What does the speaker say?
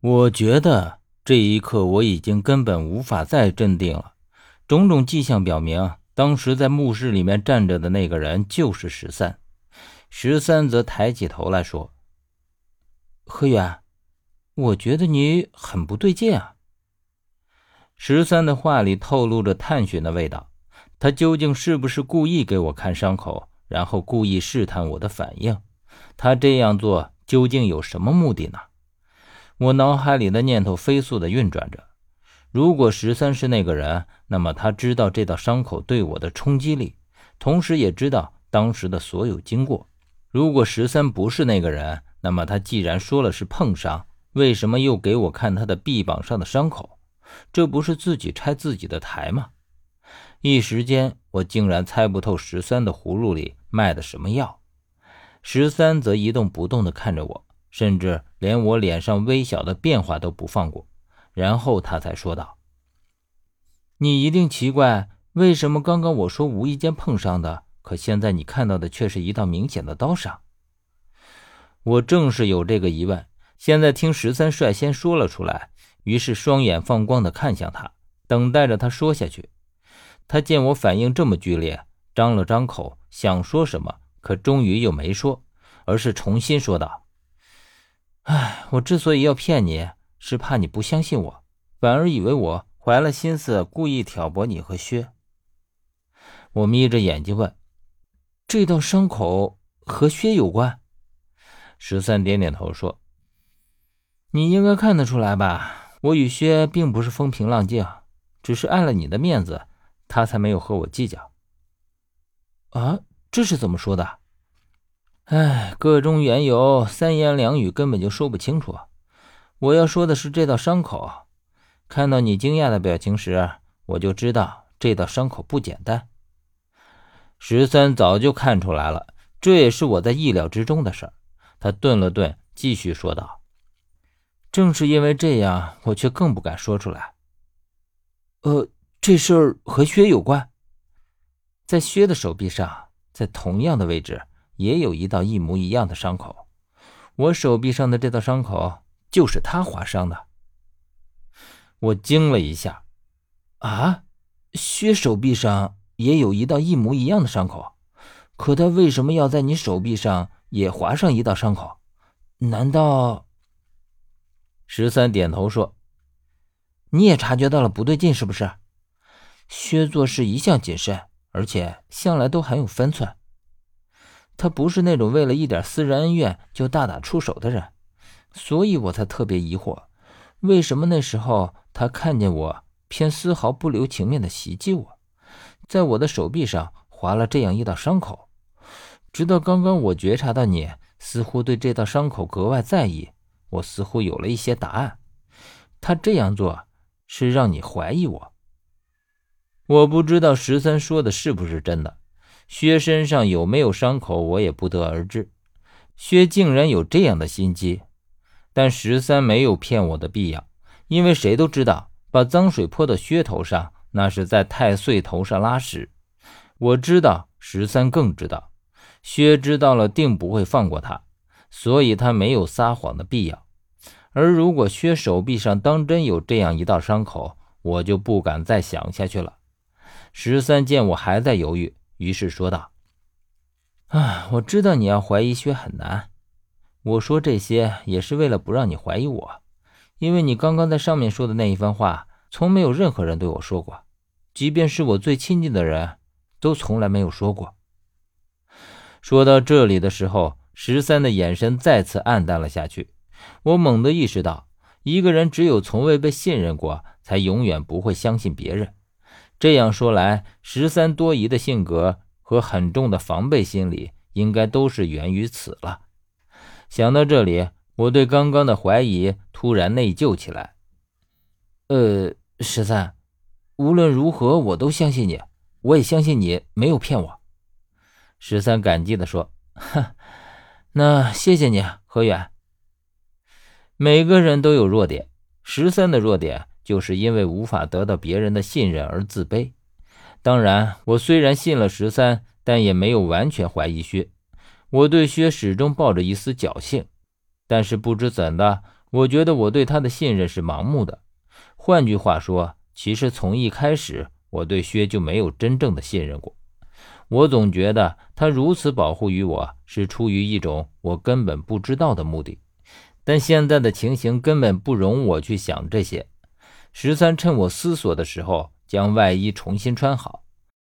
我觉得这一刻我已经根本无法再镇定了。种种迹象表明，当时在墓室里面站着的那个人就是十三。十三则抬起头来说：“何远，我觉得你很不对劲啊。”十三的话里透露着探寻的味道，他究竟是不是故意给我看伤口，然后故意试探我的反应？他这样做究竟有什么目的呢？我脑海里的念头飞速的运转着。如果十三是那个人，那么他知道这道伤口对我的冲击力，同时也知道当时的所有经过。如果十三不是那个人，那么他既然说了是碰伤，为什么又给我看他的臂膀上的伤口？这不是自己拆自己的台吗？一时间，我竟然猜不透十三的葫芦里卖的什么药。十三则一动不动地看着我。甚至连我脸上微小的变化都不放过，然后他才说道：“你一定奇怪，为什么刚刚我说无意间碰上的，可现在你看到的却是一道明显的刀伤？”我正是有这个疑问，现在听十三率先说了出来，于是双眼放光的看向他，等待着他说下去。他见我反应这么剧烈，张了张口想说什么，可终于又没说，而是重新说道。哎，我之所以要骗你，是怕你不相信我，反而以为我怀了心思，故意挑拨你和薛。我眯着眼睛问：“这道伤口和薛有关？”十三点点头说：“你应该看得出来吧？我与薛并不是风平浪静，只是碍了你的面子，他才没有和我计较。”啊，这是怎么说的？哎，个中缘由，三言两语根本就说不清楚。我要说的是这道伤口。看到你惊讶的表情时，我就知道这道伤口不简单。十三早就看出来了，这也是我在意料之中的事儿。他顿了顿，继续说道：“正是因为这样，我却更不敢说出来。呃，这事儿和薛有关，在薛的手臂上，在同样的位置。”也有一道一模一样的伤口，我手臂上的这道伤口就是他划伤的。我惊了一下，啊，薛手臂上也有一道一模一样的伤口，可他为什么要在你手臂上也划上一道伤口？难道？十三点头说：“你也察觉到了不对劲，是不是？薛做事一向谨慎，而且向来都很有分寸。”他不是那种为了一点私人恩怨就大打出手的人，所以我才特别疑惑，为什么那时候他看见我偏丝毫不留情面的袭击我，在我的手臂上划了这样一道伤口。直到刚刚我觉察到你似乎对这道伤口格外在意，我似乎有了一些答案。他这样做是让你怀疑我。我不知道十三说的是不是真的。薛身上有没有伤口，我也不得而知。薛竟然有这样的心机，但十三没有骗我的必要，因为谁都知道，把脏水泼到薛头上，那是在太岁头上拉屎。我知道，十三更知道，薛知道了定不会放过他，所以他没有撒谎的必要。而如果薛手臂上当真有这样一道伤口，我就不敢再想下去了。十三见我还在犹豫。于是说道：“啊，我知道你要怀疑薛很难。我说这些也是为了不让你怀疑我，因为你刚刚在上面说的那一番话，从没有任何人对我说过，即便是我最亲近的人，都从来没有说过。”说到这里的时候，十三的眼神再次暗淡了下去。我猛地意识到，一个人只有从未被信任过，才永远不会相信别人。这样说来，十三多疑的性格和很重的防备心理，应该都是源于此了。想到这里，我对刚刚的怀疑突然内疚起来。呃，十三，无论如何，我都相信你，我也相信你没有骗我。十三感激地说：“哈，那谢谢你，何远。每个人都有弱点，十三的弱点。”就是因为无法得到别人的信任而自卑。当然，我虽然信了十三，但也没有完全怀疑薛。我对薛始终抱着一丝侥幸，但是不知怎的，我觉得我对他的信任是盲目的。换句话说，其实从一开始，我对薛就没有真正的信任过。我总觉得他如此保护于我是出于一种我根本不知道的目的。但现在的情形根本不容我去想这些。十三趁我思索的时候，将外衣重新穿好，